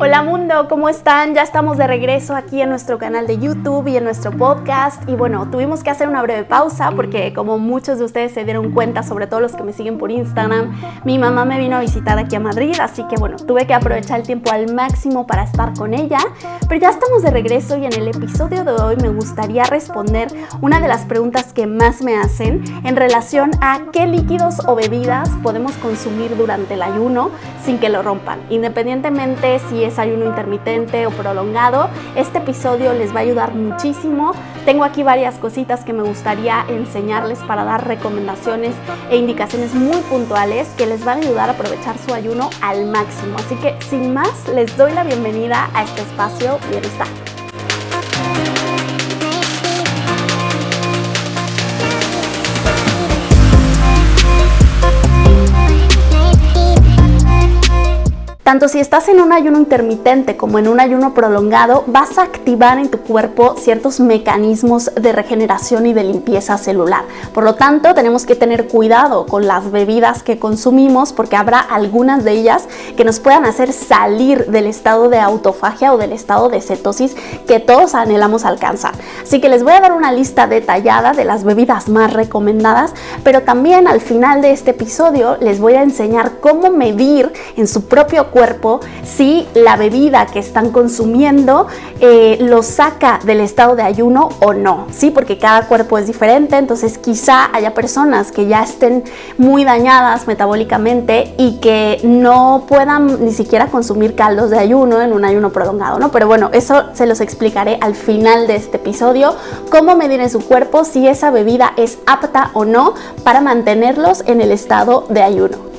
Hola mundo, ¿cómo están? Ya estamos de regreso aquí en nuestro canal de YouTube y en nuestro podcast. Y bueno, tuvimos que hacer una breve pausa porque como muchos de ustedes se dieron cuenta, sobre todo los que me siguen por Instagram, mi mamá me vino a visitar aquí a Madrid, así que bueno, tuve que aprovechar el tiempo al máximo para estar con ella. Pero ya estamos de regreso y en el episodio de hoy me gustaría responder una de las preguntas que más me hacen en relación a qué líquidos o bebidas podemos consumir durante el ayuno sin que lo rompan, independientemente si es ayuno intermitente o prolongado. Este episodio les va a ayudar muchísimo. Tengo aquí varias cositas que me gustaría enseñarles para dar recomendaciones e indicaciones muy puntuales que les van a ayudar a aprovechar su ayuno al máximo. Así que sin más, les doy la bienvenida a este espacio Bienestar. Tanto si estás en un ayuno intermitente como en un ayuno prolongado, vas a activar en tu cuerpo ciertos mecanismos de regeneración y de limpieza celular. Por lo tanto, tenemos que tener cuidado con las bebidas que consumimos porque habrá algunas de ellas que nos puedan hacer salir del estado de autofagia o del estado de cetosis que todos anhelamos alcanzar. Así que les voy a dar una lista detallada de las bebidas más recomendadas, pero también al final de este episodio les voy a enseñar cómo medir en su propio cuerpo si la bebida que están consumiendo eh, lo saca del estado de ayuno o no, ¿sí? Porque cada cuerpo es diferente, entonces quizá haya personas que ya estén muy dañadas metabólicamente y que no puedan ni siquiera consumir caldos de ayuno en un ayuno prolongado, ¿no? Pero bueno, eso se los explicaré al final de este episodio, cómo medir en su cuerpo si esa bebida es apta o no para mantenerlos en el estado de ayuno.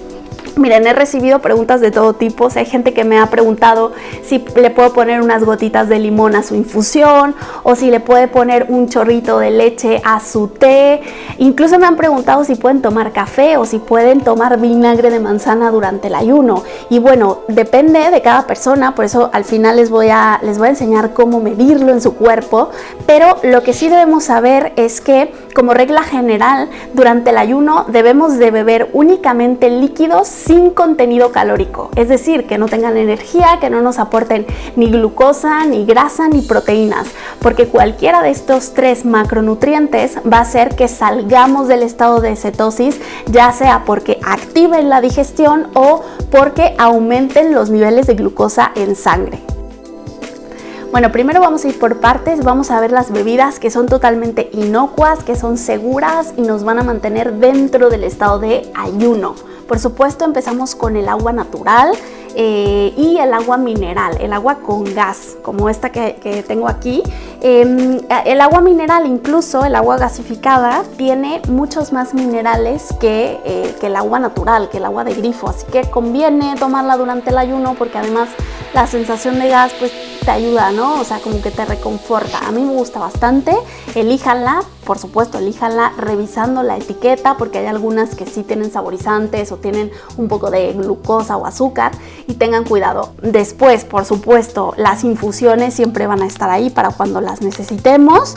Miren, he recibido preguntas de todo tipo. hay gente que me ha preguntado si le puedo poner unas gotitas de limón a su infusión o si le puede poner un chorrito de leche a su té. Incluso me han preguntado si pueden tomar café o si pueden tomar vinagre de manzana durante el ayuno. Y bueno, depende de cada persona, por eso al final les voy a, les voy a enseñar cómo medirlo en su cuerpo. Pero lo que sí debemos saber es que como regla general, durante el ayuno debemos de beber únicamente líquidos sin contenido calórico, es decir, que no tengan energía, que no nos aporten ni glucosa, ni grasa, ni proteínas, porque cualquiera de estos tres macronutrientes va a hacer que salgamos del estado de cetosis, ya sea porque activen la digestión o porque aumenten los niveles de glucosa en sangre. Bueno, primero vamos a ir por partes, vamos a ver las bebidas que son totalmente inocuas, que son seguras y nos van a mantener dentro del estado de ayuno. Por supuesto empezamos con el agua natural eh, y el agua mineral, el agua con gas, como esta que, tengo aquí. Em, el agua mineral, incluso el agua gasificada, tiene muchos más minerales que, eh, que el agua natural, que el agua de grifo, así que conviene tomarla durante el ayuno porque además la sensación de gas pues te ayuda, ¿no? O sea, como que te reconforta. A mí me gusta bastante, elíjanla, por supuesto, elíjanla revisando la etiqueta porque hay algunas que sí tienen saborizantes o tienen un poco de glucosa o azúcar y tengan cuidado. Después, por supuesto, las infusiones siempre van a estar ahí para cuando las necesitemos.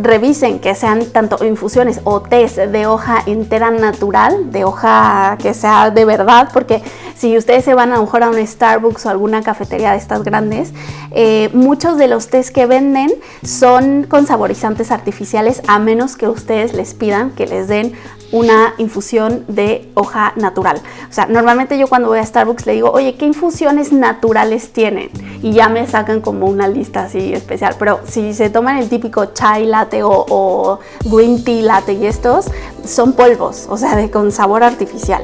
Revisen que sean tanto infusiones o tés de hoja entera natural, de hoja que sea de verdad, porque si ustedes se van a lo a un Starbucks o alguna cafetería de estas grandes, eh, muchos de los tés que venden son con saborizantes artificiales a menos que ustedes les pidan que les den una infusión de hoja natural. O sea, normalmente yo cuando voy a Starbucks le digo, oye, ¿qué infusiones naturales tienen? Y ya me sacan como una lista así especial. Pero si se toman el típico chai latte o, o green tea latte y estos, son polvos, o sea, de, con sabor artificial.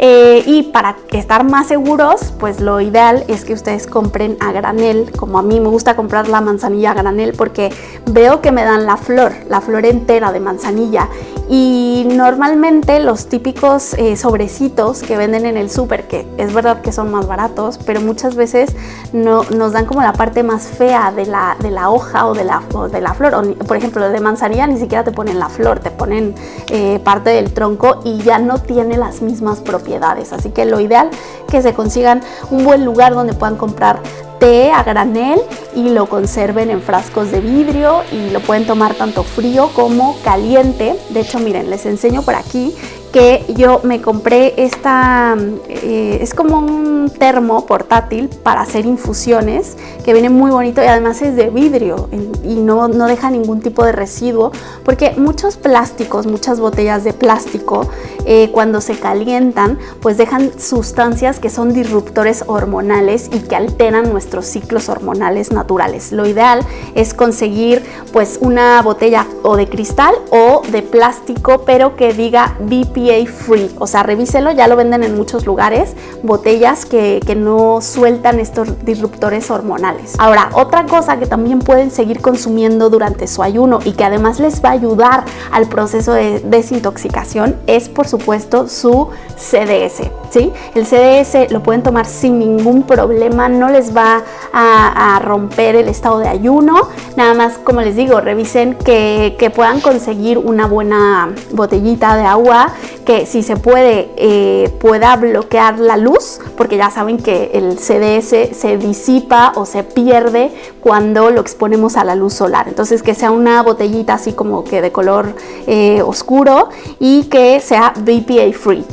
Eh, y para estar más seguros, pues lo ideal es que ustedes compren a granel, como a mí me gusta comprar la manzanilla a granel porque veo que me dan la flor, la flor entera de manzanilla. Y normalmente los típicos eh, sobrecitos que venden en el súper, que es verdad que son más baratos, pero muchas veces no, nos dan como la parte más fea de la, de la hoja o de la, de la flor. por ejemplo, de manzanilla ni siquiera te ponen la flor, te ponen eh, parte del tronco y ya no tiene las mismas propiedades Así que lo ideal que se consigan un buen lugar donde puedan comprar té a granel y lo conserven en frascos de vidrio y lo pueden tomar tanto frío como caliente. De hecho, miren, les enseño por aquí que yo me compré esta, eh, es como un termo portátil para hacer infusiones, que viene muy bonito y además es de vidrio y no, no deja ningún tipo de residuo, porque muchos plásticos, muchas botellas de plástico, eh, cuando se calientan, pues dejan sustancias que son disruptores hormonales y que alteran nuestros ciclos hormonales naturales. Lo ideal es conseguir pues una botella o de cristal o de plástico, pero que diga BPA free. O sea, revíselo, ya lo venden en muchos lugares, botellas que, que no sueltan estos disruptores hormonales. Ahora, otra cosa que también pueden seguir consumiendo durante su ayuno y que además les va a ayudar al proceso de desintoxicación es por supuesto su CDS. ¿sí? El CDS lo pueden tomar sin ningún problema, no les va a, romper el estado de ayuno. Nada más, como les digo, revisen que, puedan conseguir una buena botellita de agua que si se puede eh, pueda bloquear la luz, porque ya saben que el CDS se disipa o se pierde cuando lo exponemos a la luz solar. Entonces que sea una botellita así como que de color eh, oscuro y que sea BPA free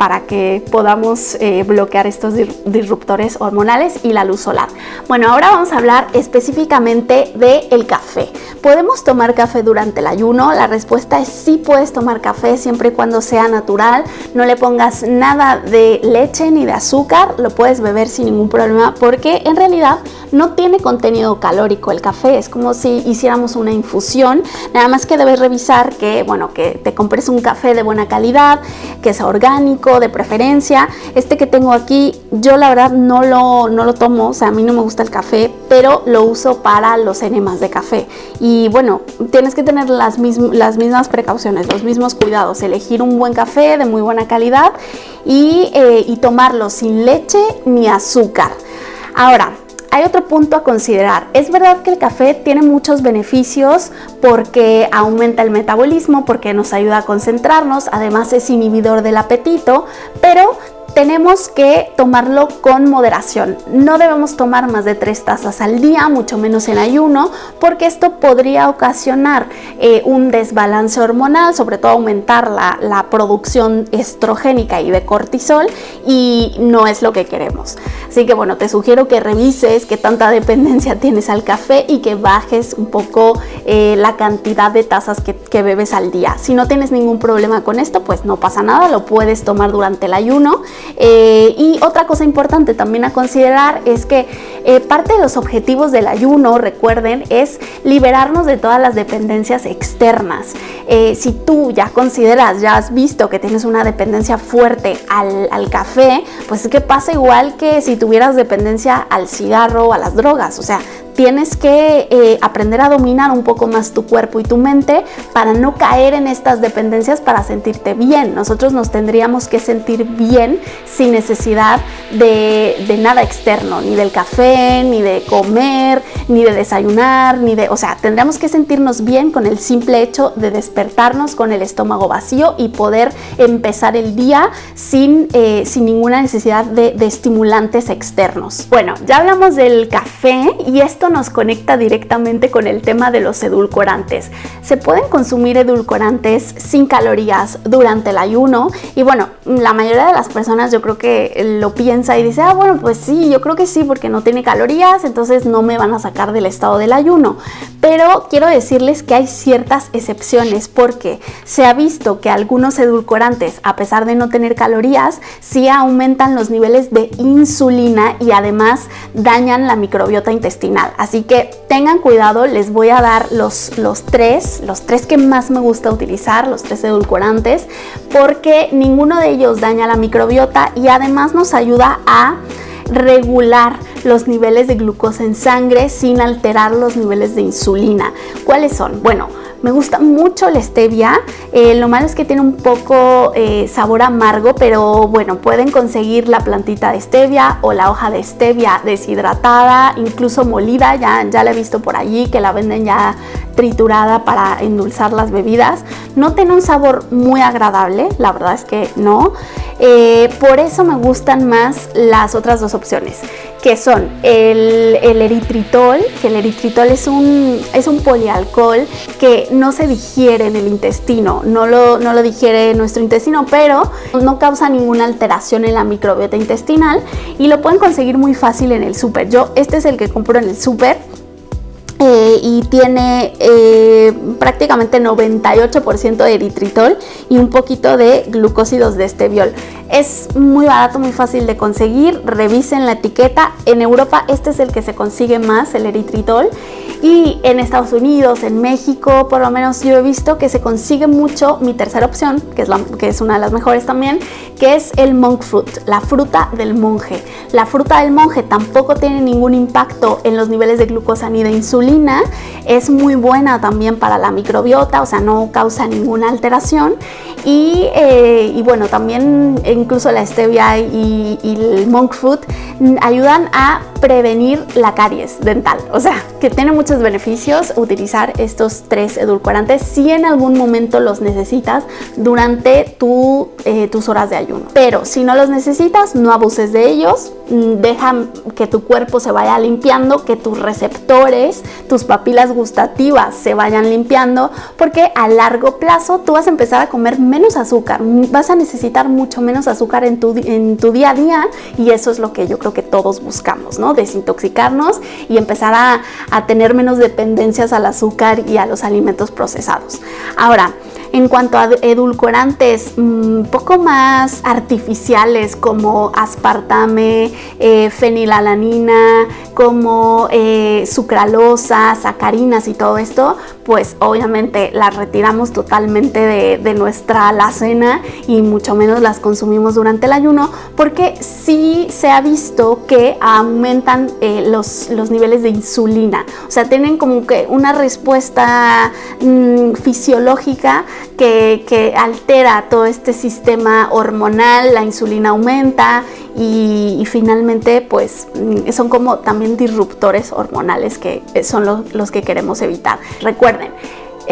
para que podamos eh, bloquear estos disruptores hormonales y la luz solar. Bueno, ahora vamos a hablar específicamente del el café. ¿Podemos tomar café durante el ayuno? La respuesta es sí puedes tomar café siempre y cuando sea natural. No le pongas nada de leche ni de azúcar, lo puedes beber sin ningún problema porque en realidad no tiene contenido calórico el café, es como si hiciéramos una infusión, nada más que debes revisar que, bueno, que te compres un café de buena calidad, que sea orgánico, de preferencia. Este que tengo aquí, yo la verdad no lo, no lo tomo, o sea, a mí no me gusta el café, pero lo uso para los enemas de café. Y bueno, tienes que tener las, las mismas precauciones, los mismos cuidados, elegir un buen café de muy buena calidad y, eh, y tomarlo sin leche ni azúcar. Ahora, hay otro punto a considerar. Es verdad que el café tiene muchos beneficios porque aumenta el metabolismo, porque nos ayuda a concentrarnos, además es inhibidor del apetito, pero tenemos que tomarlo con moderación. No debemos tomar más de tres tazas al día, mucho menos en ayuno, porque esto podría ocasionar eh, un desbalance hormonal, sobre todo aumentar la, la, producción estrogénica y de cortisol, y no es lo que queremos. Así que bueno, te sugiero que revises qué tanta dependencia tienes al café y que bajes un poco eh, la cantidad de tazas que, que bebes al día. Si no tienes ningún problema con esto, pues no pasa nada, lo puedes tomar durante el ayuno. Eh, y otra cosa importante también a considerar es que eh, parte de los objetivos del ayuno, recuerden, es liberarnos de todas las dependencias externas. Eh, si tú ya consideras, ya has visto que tienes una dependencia fuerte al, al café, pues es que pasa igual que si tuvieras dependencia al cigarro o a las drogas. O sea, tienes que eh, aprender a dominar un poco más tu cuerpo y tu mente para no caer en estas dependencias para sentirte bien. Nosotros nos tendríamos que sentir bien sin necesidad de, de nada externo, ni del café, ni de comer, ni de desayunar, ni de... O sea, tendríamos que sentirnos bien con el simple hecho de despertarnos con el estómago vacío y poder empezar el día sin, eh, sin ninguna necesidad de, de estimulantes externos. Bueno, ya hablamos del café y esto nos conecta directamente con el tema de los edulcorantes. Se pueden consumir edulcorantes sin calorías durante el ayuno y bueno, la mayoría de las personas yo creo que lo piensa y dice, ah, bueno, pues sí, yo creo que sí, porque no tiene calorías, entonces no me van a sacar del estado del ayuno. Pero quiero decirles que hay ciertas excepciones porque se ha visto que algunos edulcorantes, a pesar de no tener calorías, sí aumentan los niveles de insulina y además dañan la microbiota intestinal. Así que tengan cuidado, les voy a dar los, los tres, los tres que más me gusta utilizar, los tres edulcorantes, porque ninguno de ellos daña la microbiota y además nos ayuda a regular los niveles de glucosa en sangre sin alterar los niveles de insulina. ¿Cuáles son? Bueno, me gusta mucho la stevia. Eh, lo malo es que tiene un poco eh, sabor amargo, pero bueno, pueden conseguir la plantita de stevia o la hoja de stevia deshidratada, incluso molida. Ya, ya la he visto por allí que la venden ya triturada para endulzar las bebidas. No tiene un sabor muy agradable, la verdad es que no. Eh, por eso me gustan más las otras dos opciones, que son el, eritritol, que el eritritol es un, es un polialcohol que no se digiere en el intestino, no lo, no lo digiere nuestro intestino, pero no causa ninguna alteración en la microbiota intestinal y lo pueden conseguir muy fácil en el súper. Yo, este es el que compro en el súper y tiene eh, prácticamente 98% de eritritol y un poquito de glucósidos de esteviol. Es muy barato, muy fácil de conseguir. Revisen la etiqueta. En Europa este es el que se consigue más, el eritritol. Y en Estados Unidos, en México, por lo menos yo he visto que se consigue mucho mi tercera opción, que es, que es una de las mejores también, que es el monk fruit, la fruta del monje. La fruta del monje tampoco tiene ningún impacto en los niveles de glucosa ni de insulina. Es muy buena también para la microbiota, o sea, no causa ninguna alteración. Y, eh, bueno, también incluso la stevia y, y el monk fruit ayudan a prevenir la caries dental. O sea, que tiene muchos beneficios utilizar estos tres edulcorantes si en algún momento los necesitas durante eh, tus horas de ayuno. Pero si no los necesitas, no abuses de ellos. Mm, deja que tu cuerpo se vaya limpiando, que tus receptores, tus papilas gustativas se vayan limpiando, porque a largo plazo tú vas a empezar a comer menos azúcar. Vas a necesitar mucho menos azúcar en tu, en tu día a día y eso es lo que yo creo que todos buscamos, ¿no? Desintoxicarnos y empezar a, a tener menos dependencias al azúcar y a los alimentos procesados. Ahora, en cuanto a edulcorantes un mm, poco más artificiales como aspartame, eh, fenilalanina, como eh, sucralosa, sacarinas y todo esto, pues obviamente las retiramos totalmente de, nuestra alacena y mucho menos las consumimos durante el ayuno porque sí se ha visto que aumentan eh, los, los, niveles de insulina. O sea, tienen como que una respuesta mm, fisiológica que, altera todo este sistema hormonal, la insulina aumenta y, finalmente pues mm, son como también disruptores hormonales que son los que queremos evitar. Recuerden,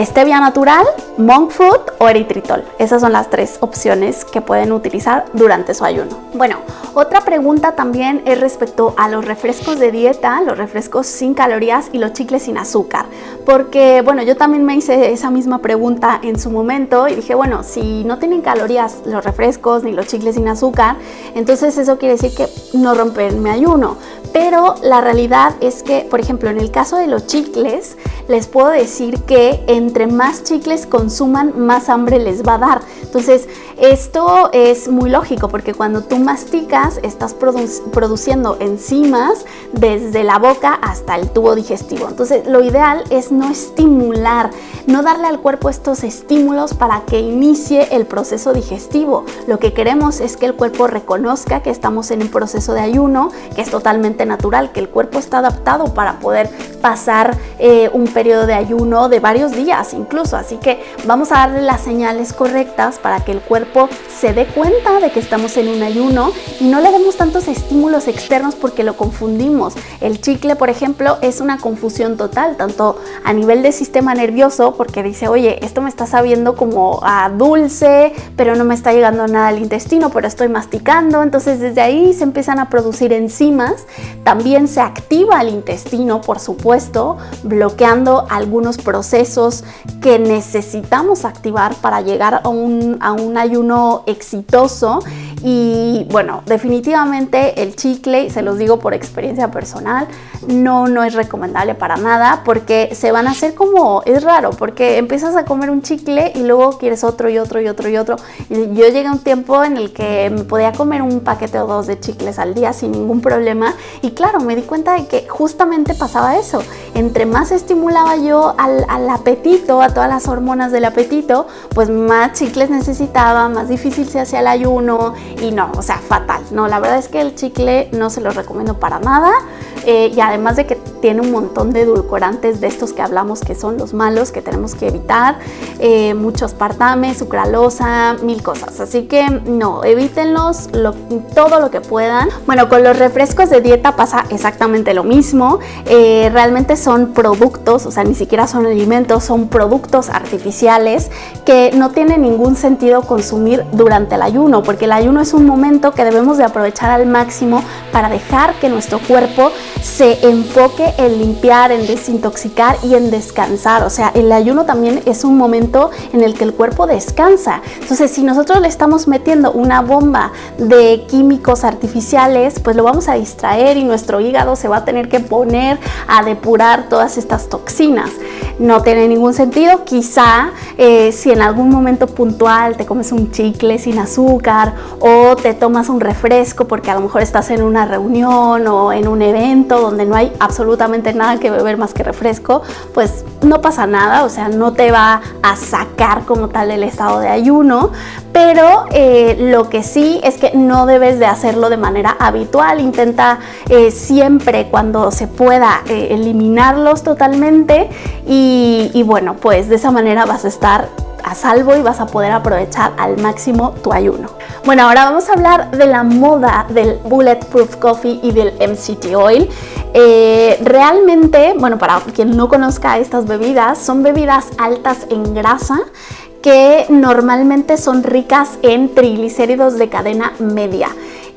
stevia natural, monk fruit o eritritol. Esas son las tres opciones que pueden utilizar durante su ayuno. Bueno, otra pregunta también es respecto a los refrescos de dieta, los refrescos sin calorías y los chicles sin azúcar. Porque, bueno, yo también me hice esa misma pregunta en su momento y dije, bueno, si no tienen calorías los refrescos ni los chicles sin azúcar, entonces eso quiere decir que no rompen mi ayuno. Pero la realidad es que, por ejemplo, en el caso de los chicles, les puedo decir que entre más chicles consuman, más hambre les va a dar. Entonces, esto es muy lógico porque cuando tú masticas, estás produciendo enzimas desde la boca hasta el tubo digestivo. Entonces, lo ideal es no estimular, no darle al cuerpo estos estímulos para que inicie el proceso digestivo. Lo que queremos es que el cuerpo reconozca que estamos en un proceso de ayuno, que es totalmente natural, que el cuerpo está adaptado para poder pasar eh, un periodo de ayuno de varios días incluso. Así que vamos a darle las señales correctas para que el cuerpo se dé cuenta de que estamos en un ayuno y no le demos tantos estímulos externos porque lo confundimos. El chicle, por ejemplo, es una confusión total, tanto a nivel de sistema nervioso, porque dice, oye, esto me está sabiendo como a dulce, pero no me está llegando nada al intestino, pero estoy masticando. Entonces desde ahí se empiezan a producir enzimas. También se activa el intestino, por supuesto, bloqueando algunos procesos que necesitamos activar para llegar a un, a un ayuno exitoso y bueno, definitivamente el chicle, se los digo por experiencia personal, no, no es recomendable para nada porque se van a hacer como, es raro, porque empiezas a comer un chicle y luego quieres otro y otro y otro y otro. Yo llegué a un tiempo en el que me podía comer un paquete o dos de chicles al día sin ningún problema y claro, me di cuenta de que justamente pasaba eso. Entre más estimulaba yo al apetito, a todas las hormonas del apetito, pues más chicles necesitaba, más difícil se hacía el ayuno y no, o sea, fatal. No, la verdad es que el chicle no se lo recomiendo para nada. Eh, y además de que tiene un montón de edulcorantes de estos que hablamos que son los malos que tenemos que evitar, eh, mucho aspartame, sucralosa, mil cosas. Así que no, evítenlos todo lo que puedan. Bueno, con los refrescos de dieta pasa exactamente lo mismo. Eh, realmente son productos, o sea, ni siquiera son alimentos, son productos artificiales que no tiene ningún sentido consumir durante el ayuno, porque el ayuno es un momento que debemos de aprovechar al máximo para dejar que nuestro cuerpo se enfoque en limpiar, en desintoxicar y en descansar. O sea, el ayuno también es un momento en el que el cuerpo descansa. Entonces, si nosotros le estamos metiendo una bomba de químicos artificiales, pues lo vamos a distraer y nuestro hígado se va a tener que poner a depurar todas estas toxinas. No tiene ningún sentido. Quizá eh, si en algún momento puntual te comes un chicle sin azúcar o te tomas un refresco porque a lo mejor estás en una reunión o en un evento donde no hay absolutamente nada que beber más que refresco, pues no pasa nada, o sea, no te va a sacar como tal el estado de ayuno, pero eh, lo que sí es que no debes de hacerlo de manera habitual, intenta eh, siempre cuando se pueda eh, eliminarlos totalmente y bueno, pues de esa manera vas a estar a salvo y vas a poder aprovechar al máximo tu ayuno. Bueno, ahora vamos a hablar de la moda del Bulletproof Coffee y del MCT Oil. Eh, realmente, bueno, para quien no conozca estas bebidas, son bebidas altas en grasa que normalmente son ricas en triglicéridos de cadena media.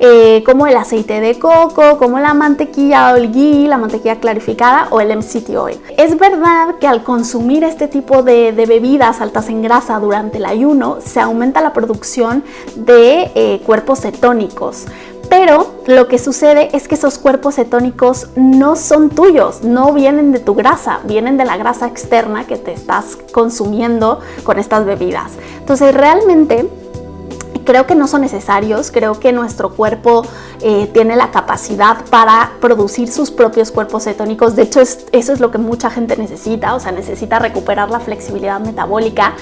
Eh, como el aceite de coco, como la mantequilla o ghee, la mantequilla clarificada o el MCT oil. Es verdad que al consumir este tipo de, bebidas altas en grasa durante el ayuno, se aumenta la producción de eh, cuerpos cetónicos. Pero lo que sucede es que esos cuerpos cetónicos no son tuyos, no vienen de tu grasa, vienen de la grasa externa que te estás consumiendo con estas bebidas. Entonces realmente creo que no son necesarios, creo que nuestro cuerpo eh, tiene la capacidad para producir sus propios cuerpos cetónicos, de hecho eso es lo que mucha gente necesita, o sea, necesita recuperar la flexibilidad metabólica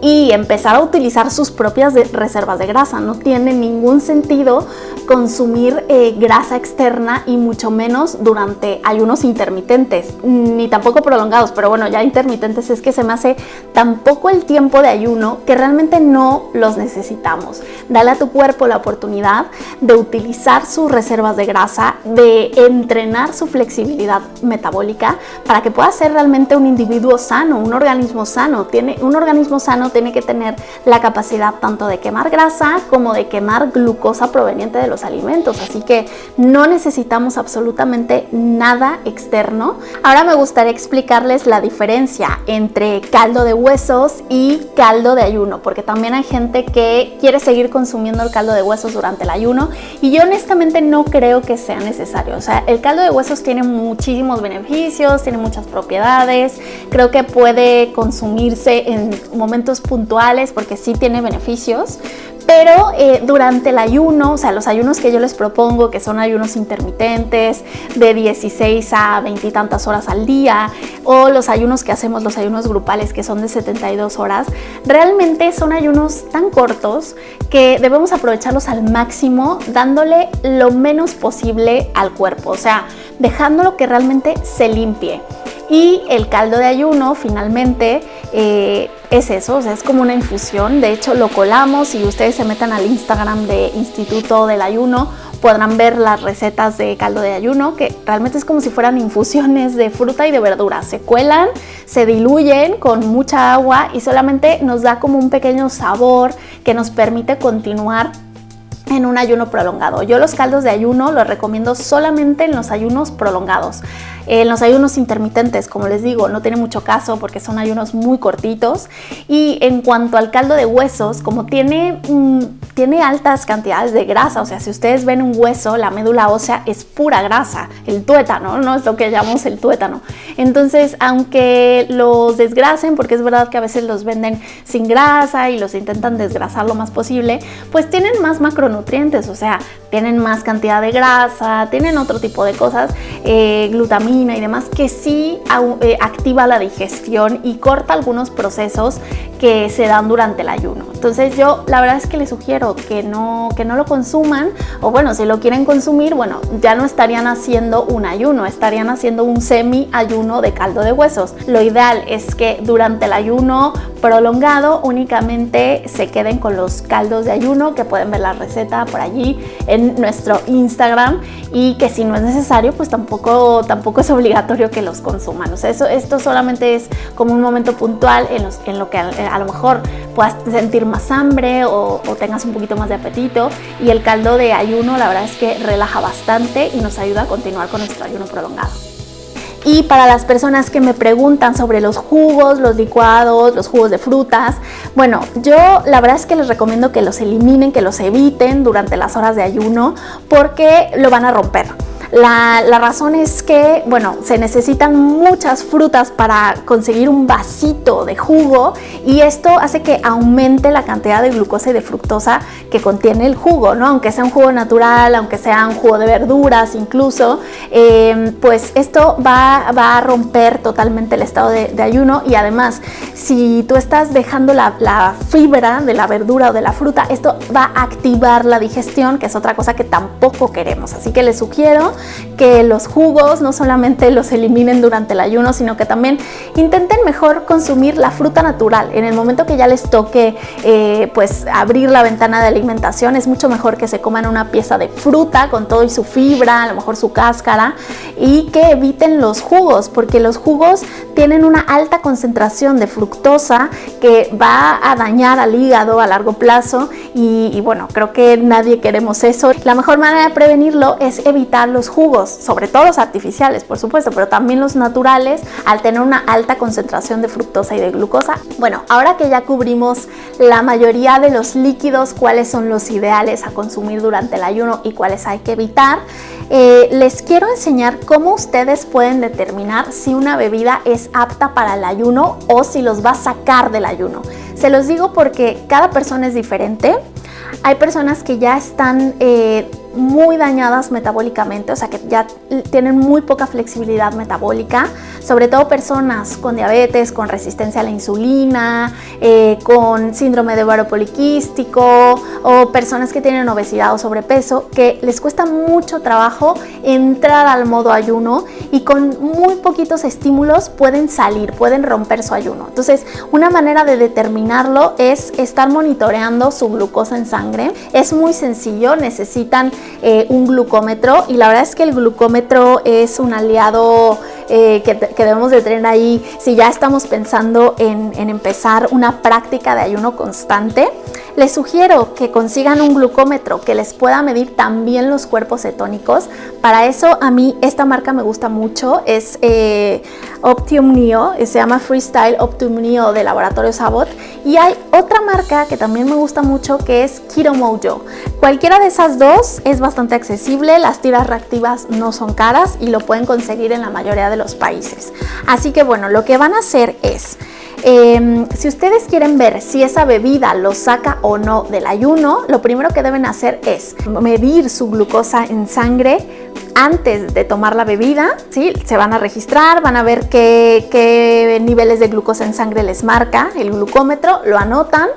y empezar a utilizar sus propias reservas de grasa, no tiene ningún sentido consumir eh, grasa externa y mucho menos durante ayunos intermitentes, ni tampoco prolongados, pero bueno, ya intermitentes. Es que se me hace tampoco el tiempo de ayuno que realmente no los necesitamos. Dale a tu cuerpo la oportunidad de utilizar sus reservas de grasa, de entrenar su flexibilidad metabólica para que pueda ser realmente un individuo sano, un organismo sano. Tiene, un organismo sano tiene que tener la capacidad tanto de quemar grasa como de quemar glucosa proveniente de los alimentos. Así que no necesitamos absolutamente nada externo. Ahora me gustaría explicarles la diferencia entre caldo de huesos y caldo de ayuno, porque también hay gente que quiere seguir consumiendo el caldo de huesos durante el ayuno y yo honestamente no creo que sea necesario. O sea, el caldo de huesos tiene muchísimos beneficios, tiene muchas propiedades, creo que puede consumirse en momentos puntuales porque sí tiene beneficios, pero eh, durante el ayuno, o sea, los ayunos que yo les propongo, que son ayunos intermitentes de 16 a 20 y tantas horas al día, o los ayunos que hacemos, los ayunos grupales, que son de 72 horas, realmente son ayunos tan cortos que debemos aprovecharlos al máximo, dándole lo menos posible al cuerpo, o sea, dejándolo que realmente se limpie. Y el caldo de ayuno finalmente eh, es eso, o sea, es como una infusión. De hecho, lo colamos y ustedes se metan al Instagram de Instituto del Ayuno, podrán ver las recetas de caldo de ayuno, que realmente es como si fueran infusiones de fruta y de verdura. Se cuelan, se diluyen con mucha agua y solamente nos da como un pequeño sabor que nos permite continuar en un ayuno prolongado. Yo los caldos de ayuno los recomiendo solamente en los ayunos prolongados. En los ayunos intermitentes, como les digo, no tiene mucho caso porque son ayunos muy cortitos. Y en cuanto al caldo de huesos, como tiene, mm, tiene altas cantidades de grasa, o sea, si ustedes ven un hueso, la médula ósea es pura grasa, el tuétano, no es lo que llamamos el tuétano. Entonces, aunque los desgrasen, porque es verdad que a veces los venden sin grasa y los intentan desgrasar lo más posible, pues tienen más macronutrientes, o sea, tienen más cantidad de grasa, tienen otro tipo de cosas, eh, glutamina y demás, que sí eh, activa la digestión y corta algunos procesos que se dan durante el ayuno. Entonces yo la verdad es que les sugiero que no, que no lo consuman o bueno, si lo quieren consumir, bueno, ya no estarían haciendo un ayuno, estarían haciendo un semi ayuno de caldo de huesos. Lo ideal es que durante el ayuno prolongado únicamente se queden con los caldos de ayuno que pueden ver la receta por allí en nuestro Instagram y que si no es necesario pues tampoco, tampoco es obligatorio que los consuman. Eso, esto solamente es como un momento puntual en, lo que a, lo mejor puedas sentir más hambre o, o tengas un poquito más de apetito y el caldo de ayuno la verdad es que relaja bastante y nos ayuda a continuar con nuestro ayuno prolongado. Y para las personas que me preguntan sobre los jugos, los licuados, los jugos de frutas, bueno, yo la verdad es que les recomiendo que los eliminen, que los eviten durante las horas de ayuno porque lo van a romper. La, razón es que, bueno, se necesitan muchas frutas para conseguir un vasito de jugo y esto hace que aumente la cantidad de glucosa y de fructosa que contiene el jugo, ¿no? Aunque sea un jugo natural, aunque sea un jugo de verduras incluso, em, pues esto va, a romper totalmente el estado de, ayuno y además, si tú estás dejando la, la fibra de la verdura o de la fruta, esto va a activar la digestión, que es otra cosa que tampoco queremos. Así que les sugiero que los jugos no solamente los eliminen durante el ayuno, sino que también intenten mejor consumir la fruta natural. En el momento que ya les toque eh, pues abrir la ventana de alimentación, es mucho mejor que se coman una pieza de fruta con todo y su fibra, a lo mejor su cáscara, y que eviten los jugos, porque los jugos tienen una alta concentración de fructosa que va a dañar al hígado a largo plazo y, y bueno, creo que nadie queremos eso. La mejor manera de prevenirlo es evitar los jugos, sobre todo los artificiales, por supuesto, pero también los naturales, al tener una alta concentración de fructosa y de glucosa. Bueno, ahora que ya cubrimos la mayoría de los líquidos, cuáles son los ideales a consumir durante el ayuno y cuáles hay que evitar, eh, les quiero enseñar cómo ustedes pueden determinar si una bebida es apta para el ayuno o si los va a sacar del ayuno. Se los digo porque cada persona es diferente. Hay personas que ya están eh, muy dañadas metabólicamente, o sea que ya tienen muy poca flexibilidad metabólica, sobre todo personas con diabetes, con resistencia a la insulina, eh, con síndrome de ovario poliquístico o personas que tienen obesidad o sobrepeso, que les cuesta mucho trabajo entrar al modo ayuno y con muy poquitos estímulos pueden salir, pueden romper su ayuno. Entonces, una manera de determinarlo es estar monitoreando su glucosa en sangre. Es muy sencillo, necesitan eh, un glucómetro y la verdad es que el glucómetro es un aliado eh, que, debemos de tener ahí si ya estamos pensando en, empezar una práctica de ayuno constante. Les sugiero que consigan un glucómetro que les pueda medir también los cuerpos cetónicos. Para eso a mí esta marca me gusta mucho, es eh, Optium Neo, se llama Freestyle Optium Neo de Laboratorio Sabot. Y hay otra marca que también me gusta mucho que es Kiro Mojo. Cualquiera de esas dos es bastante accesible, las tiras reactivas no son caras y lo pueden conseguir en la mayoría de los países. Así que bueno, lo que van a hacer es... Em, si ustedes quieren ver si esa bebida lo saca o no del ayuno, lo primero que deben hacer es medir su glucosa en sangre antes de tomar la bebida, ¿sí? Se van a registrar, van a ver qué, qué niveles de glucosa en sangre les marca el glucómetro, lo anotan,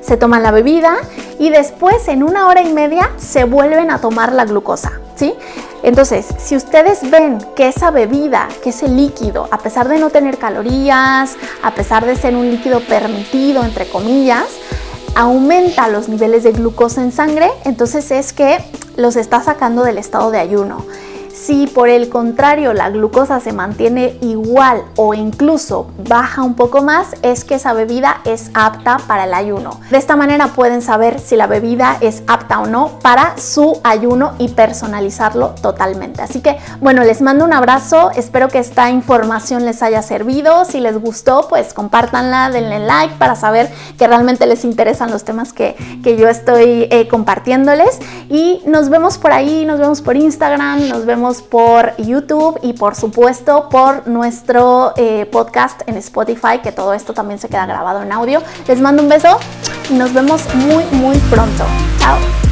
se toman la bebida y después en una hora y media se vuelven a tomar la glucosa, Entonces, si ustedes ven que esa bebida, que ese líquido, a pesar de no tener calorías, a pesar de ser un líquido permitido, entre comillas, aumenta los niveles de glucosa en sangre, entonces es que los está sacando del estado de ayuno. Si por el contrario la glucosa se mantiene igual o incluso baja un poco más, es que esa bebida es apta para el ayuno. De esta manera pueden saber si la bebida es apta o no para su ayuno y personalizarlo totalmente. Así que bueno, les mando un abrazo, espero que esta información les haya servido. Si les gustó, pues compártanla, denle like para saber que realmente les interesan los temas que, yo estoy eh, compartiéndoles. Y nos vemos por ahí, nos vemos por Instagram, nos vemos por YouTube y por supuesto por nuestro eh, podcast en Spotify, que todo esto también se queda grabado en audio. Les mando un beso y nos vemos muy, muy pronto. Chao.